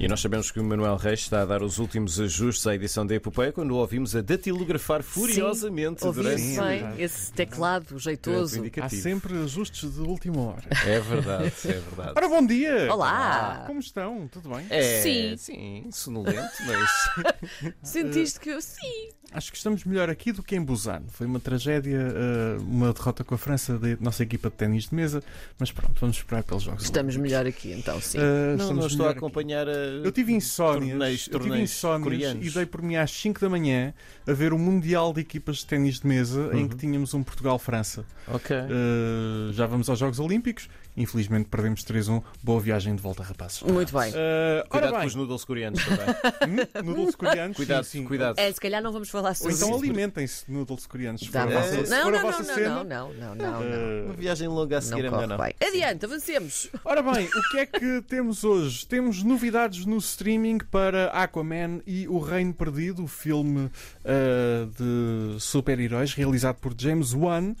E nós sabemos que o Manuel Reis está a dar os últimos ajustes à edição da Epopeia quando o ouvimos a datilografar furiosamente Sim, durante. ouvi-se bem esse teclado jeitoso. Há sempre ajustes de última hora. É verdade, é verdade. Ora, bom dia! Olá! Como estão? Tudo bem? É, Sim. sim, sonolento, mas. Sentiste que eu sim. Acho que estamos melhor aqui do que em Busan. Foi uma tragédia, eh, uma derrota com a França da nossa equipa de ténis de mesa, mas pronto, vamos esperar pelos jogos. Estamos Olímpicos. melhor aqui, então sim. Eh, Não, não estou a aqui. acompanhar a. Eu tive insónias, Torneios- eu tive torneios insónias coreanos. e dei por mim às 5 da manhã a ver o Mundial de Equipas de Ténis de Mesa em que Uhum. tínhamos um Portugal-França. Ok. Eh, já vamos aos Jogos Olímpicos. Infelizmente perdemos 3-1. Boa viagem de volta, rapazes. Muito bem. Eh, Cuidado ora com bem, os noodles coreanos também. hum, noodles coreanos. cuidado, sim, sim. cuidado. É, se calhar não vamos falar Ou sobre então isso. alimentem-se de noodles coreanos. Se for bom. vossa, se não, não, não, cena. não, não, não, não, não. eh, Uma viagem longa a seguir é Não melhor corre não. bem. Adiante, avancemos. Ora bem, o que é que temos hoje? Temos novidades no streaming para Aquaman e O Reino Perdido, o filme ah, de super-heróis realizado por James Wan.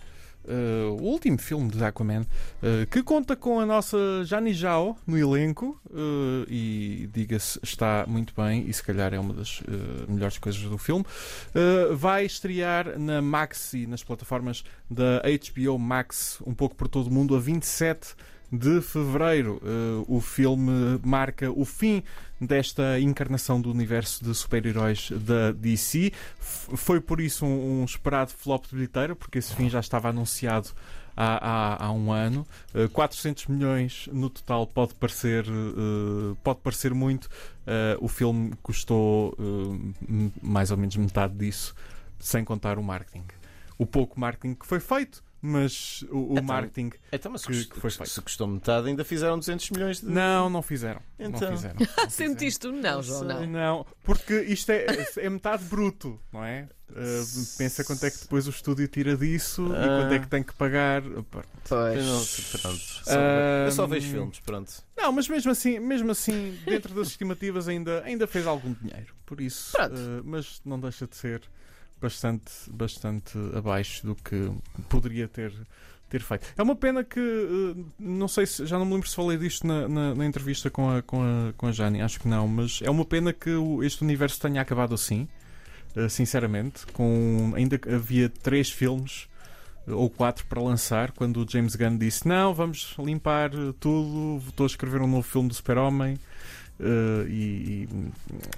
ah, o último filme de Aquaman, ah, que conta com a nossa Jani Zhao no elenco ah, e, diga-se, está muito bem e se calhar é uma das melhores coisas do filme. Vai estrear na Max e nas plataformas da HBO Max, um pouco por todo o mundo, a 27 de fevereiro. Uh, o filme marca o fim desta encarnação do universo de super-heróis da DC. Foi por isso um, esperado flop de bilheteira, porque esse fim já estava anunciado há, há, há um ano. Uh, 400 milhões no total pode parecer, uh, pode parecer muito. O filme custou mais ou menos metade disso, sem contar o marketing. O pouco marketing que foi feito, mas o, o Então, marketing Então, mas se Que- cust- que foi feito. se custou metade, ainda fizeram 200 milhões de. Não, não fizeram. Então. Não fizeram. Sentiste tu? Não, João, não. Não, porque isto é, é metade bruto, não é? Uh, pensa quanto é que depois o estúdio tira disso e Ah. quanto é que tem que pagar. Não, Pois. pronto. Só- Ah, eu só vejo filmes, pronto. Não, mas mesmo assim, mesmo assim, dentro das estimativas ainda, ainda fez algum dinheiro. Por isso, uh, mas não deixa de ser bastante, bastante abaixo do que poderia ter, ter feito. É uma pena que, uh, não sei se, já não me lembro se falei disto na, na- na entrevista com a, com, a, com a Jani, acho que não, mas é uma pena que este universo tenha acabado assim, uh, sinceramente, com ainda havia três filmes uh, ou quatro para lançar, quando o James Gunn disse não, vamos limpar tudo, estou a escrever um novo filme do Super-Homem e, e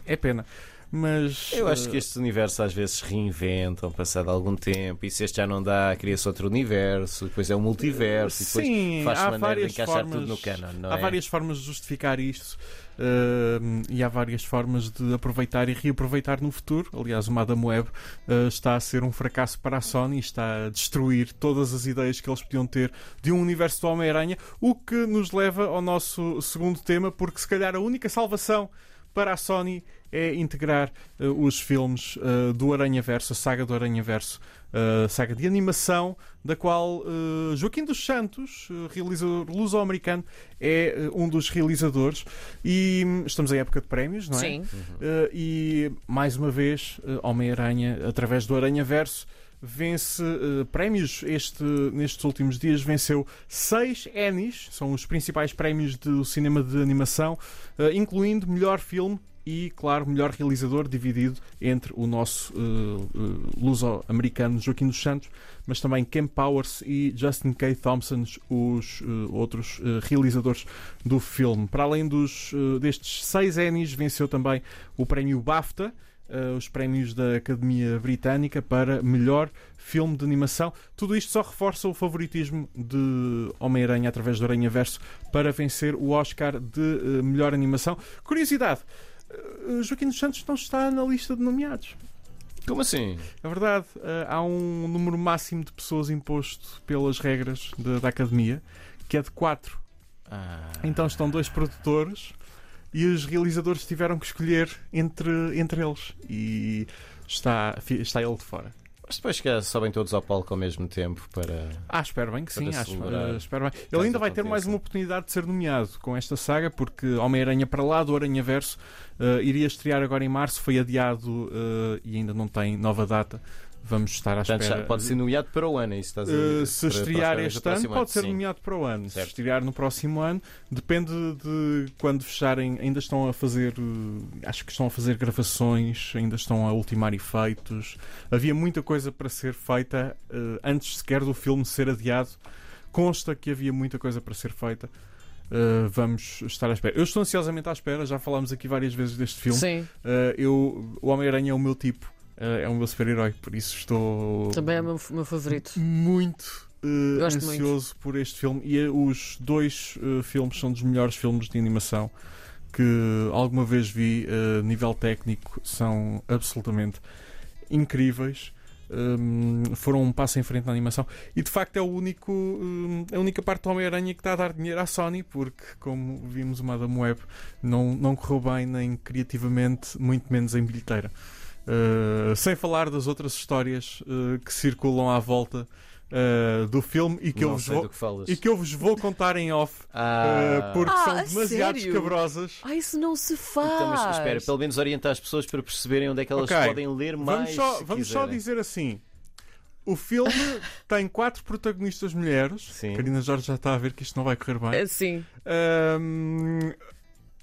é pena. Mas Eu acho que estes universos às vezes reinventam passado algum tempo e se este já não dá, cria-se outro universo, depois é um multiverso e depois Sim, faz-se há maneira de encaixar formas, tudo no canon, há é? várias formas de justificar isto uh, e há várias formas de aproveitar e reaproveitar no futuro. Aliás, o Madame Web uh, está a ser um fracasso para a Sony, está a destruir todas as ideias que eles podiam ter de um universo do Homem-Aranha, o que nos leva ao nosso segundo tema, porque se calhar a única salvação para a Sony é integrar uh, os filmes uh, do Aranha Verso, a saga do Aranha Verso, uh, saga de animação, da qual Joaquim dos Santos, realizador luso-americano, é um dos realizadores. E hum, estamos em época de prémios, não é? Sim. Uhum. Uh, e mais uma vez, Homem-Aranha, através do Aranha Verso, vence uh, prémios. Este, nestes últimos dias venceu seis Emmys, são os principais prémios do cinema de animação, uh, incluindo melhor filme e, claro, melhor realizador, dividido entre o nosso uh, luso-americano Joaquim dos Santos, mas também Ken Powers e Justin K. Thompson, os outros realizadores do filme. Para além dos, destes seis Emmys, venceu também o prémio BAFTA, os prémios da Academia Britânica para melhor filme de animação. Tudo isto só reforça o favoritismo de Homem-Aranha através do Aranha Verso para vencer o Oscar de uh, melhor animação. Curiosidade. uh, Joaquim dos Santos não está na lista de nomeados. Como assim? É verdade, há um número máximo de pessoas imposto pelas regras da, da Academia, que é de 4. Ah. Então estão dois produtores e os realizadores tiveram que escolher entre, entre eles. E está, está ele de fora. Mas depois que sobem todos ao palco ao mesmo tempo para. Ah, espero bem que sim. Acho, eh, espero bem. Ele ainda vai ter mais uma oportunidade de ser nomeado com esta saga, porque Homem-Aranha para lá do Aranha Verso Uh, iria estrear agora em março, foi adiado uh, e ainda não tem nova data. Vamos estar à Portanto, espera. pode ser nomeado para o ano, é isso que estás a Uh, dizer? se Para- estrear para- este ano, pode ser sim. nomeado para o ano. Certo. Se estrear no próximo ano, depende de quando fecharem. Ainda estão a fazer, uh, acho que estão a fazer gravações, ainda estão a ultimar efeitos. Havia muita coisa para ser feita uh, antes sequer do filme ser adiado. Consta que havia muita coisa para ser feita. Uh, vamos estar à espera. Eu estou ansiosamente à espera, já falámos aqui várias vezes deste filme. Sim, Uh, eu, o Homem-Aranha é o meu tipo, é o meu super-herói, por isso estou também é o meu, meu favorito. muito uh, ansioso por este filme. E uh, os dois uh, filmes são dos melhores filmes de animação que alguma vez vi uh, nível técnico são absolutamente incríveis. Um, foram um passo em frente na animação. E de facto é o único um, a única parte do Homem-Aranha que está a dar dinheiro à Sony porque como vimos o Madame Web não, não correu bem nem criativamente muito menos em bilheteira Uh, sem falar das outras histórias uh, que circulam à volta uh, do filme e que, eu vos vou, do que falas. e que eu vos vou contar em off Ah, uh, porque Ah, são a demasiado sério? escabrosas. Ah, isso não se faz. Então, mas espera, pelo menos orientar as pessoas para perceberem onde é que elas Ok. podem ler mais. Vamos, só, vamos só dizer assim: o filme tem quatro protagonistas mulheres. Sim. Karina Jorge já está a ver que isto não vai correr bem. É, Sim. Um,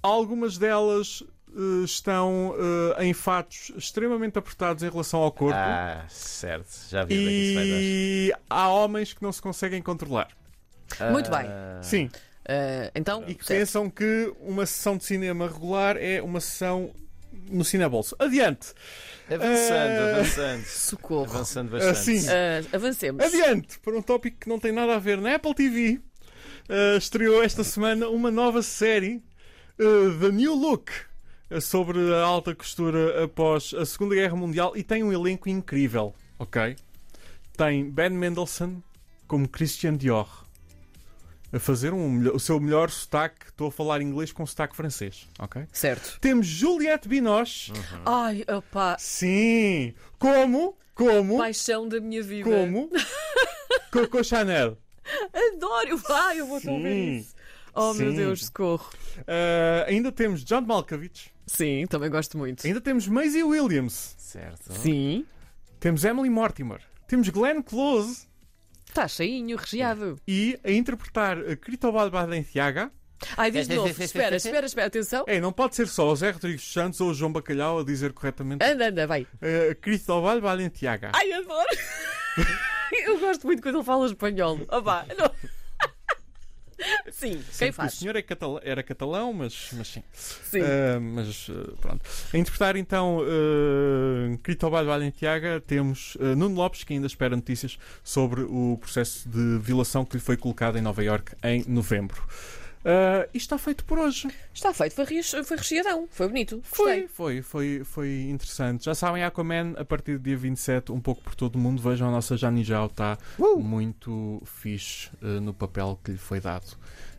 algumas delas estão uh, em fatos extremamente apertados em relação ao corpo. Ah, certo. Já vi é. E há homens que não se conseguem controlar. Muito bem. Ah, Sim. Ah, então, E que certo. pensam que uma sessão de cinema regular é uma sessão no Cinebolso. Adiante! Avançando, Ah. avançando. socorro. Avançando bastante. Assim. Ah, avancemos. Adiante! Para um tópico que não tem nada a ver na Apple TV, uh, estreou esta semana uma nova série, uh, The New Look, uh, sobre a alta costura após a Segunda Guerra Mundial e tem um elenco incrível, ok? Tem Ben Mendelsohn como Christian Dior. A fazer um o seu melhor sotaque, estou a falar inglês com sotaque francês, ok? Certo. Temos Juliette Binoche, Ai, opá. sim, como, como, Paixão da minha vida. como, Coco Chanel. Adoro. Ai, eu vou te ouvir Sim. isso. Oh, meu Sim. Deus, socorro. Uh, ainda temos John Malkovich. Sim, também gosto muito. Ainda temos Maisie Williams. Certo. Sim. Temos Emily Mortimer. Temos Glenn Close. Está cheinho, recheado. E a interpretar Cristóbal Balenciaga. Ai, diz de novo. espera, espera, espera. Atenção. É, não pode ser só o Zé Rodrigues Santos ou o João Bacalhau a dizer corretamente Anda, anda, vai. uh, Cristóbal Balenciaga. Ai, adoro. Eu gosto muito quando ele fala espanhol. Opá, não. Sim, quem que O faz? senhor é era catalão, mas, mas sim. Sim. Uh, mas uh, pronto. A interpretar então uh, Cristóbal Balenciaga temos uh, Nuno Lopes, que ainda espera notícias sobre o processo de violação que lhe foi colocado em Nova York em novembro. Uh, isto está feito por hoje. Está feito, foi, foi recheadão. Foi bonito. Foi, Gostei. foi, foi, foi interessante. Já sabem, Aquaman, a partir do dia 27, um pouco por todo o mundo. Vejam, a nossa Jani Jau está muito fixe uh, no papel que lhe foi dado.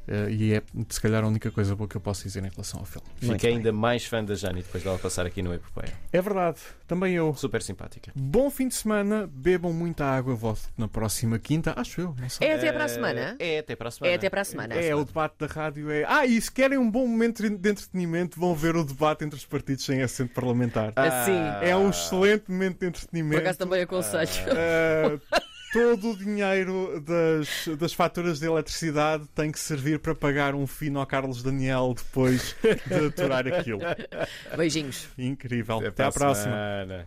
Uh, e é, se calhar, a única coisa boa que eu posso dizer em relação ao filme. Fiquei ainda mais fã da Jani depois dela passar aqui no Epopeia. É verdade, também eu. Super simpática. Bom fim de semana, bebam muita água. Volto na próxima quinta, acho eu, não sei. É até para a Eh, semana? É até para a semana. É até para a semana. É, o debate da rádio é. Ah, e se querem um bom momento de entretenimento, vão ver o debate entre os partidos sem assento parlamentar. Assim. É um excelente momento de Por entretenimento. acaso também aconselho. Ah, todo o dinheiro das, das faturas de eletricidade tem que servir para pagar um fino ao Carlos Daniel depois de aturar aquilo. Beijinhos. Incrível. Até, para à a próxima. semana.